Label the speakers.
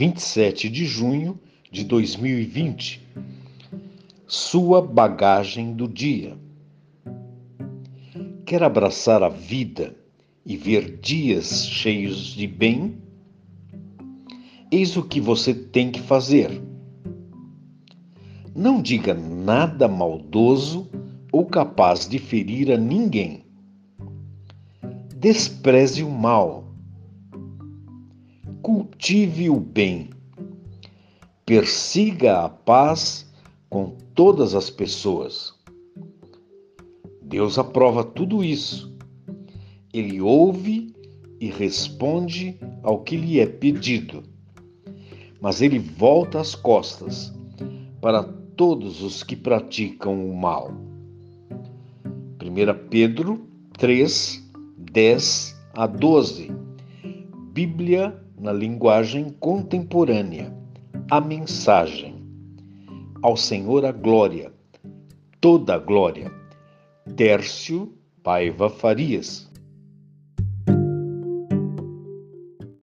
Speaker 1: 27 de junho de 2020. Sua bagagem do dia. Quer abraçar a vida e ver dias cheios de bem? Eis o que você tem que fazer. Não diga nada maldoso ou capaz de ferir a ninguém. Despreze o mal cultive o bem, persiga a paz com todas as pessoas. Deus aprova tudo isso. Ele ouve e responde ao que lhe é pedido, mas ele volta as costas para todos os que praticam o mal. 1 Pedro 3, 10 a 12. Bíblia na linguagem contemporânea, a mensagem. Ao Senhor a glória, toda a glória. Tércio Paiva Farias.